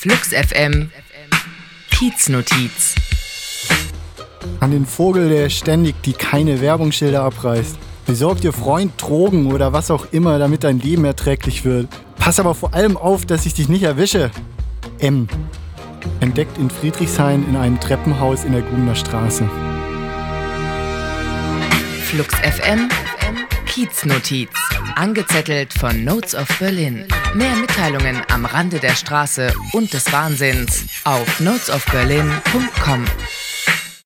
Flux FM Kieznotiz. An den Vogel, der ständig die keine Werbungsschilder abreißt. Besorg dir Freund Drogen oder was auch immer, damit dein Leben erträglich wird. Pass aber vor allem auf, dass ich dich nicht erwische. M. Entdeckt in Friedrichshain in einem Treppenhaus in der Gumener Straße. Flux FM Kieznotiz. Angezettelt von Notes of Berlin. Mehr Mitteilungen am Rande der Straße und des Wahnsinns auf notesofberlin.com.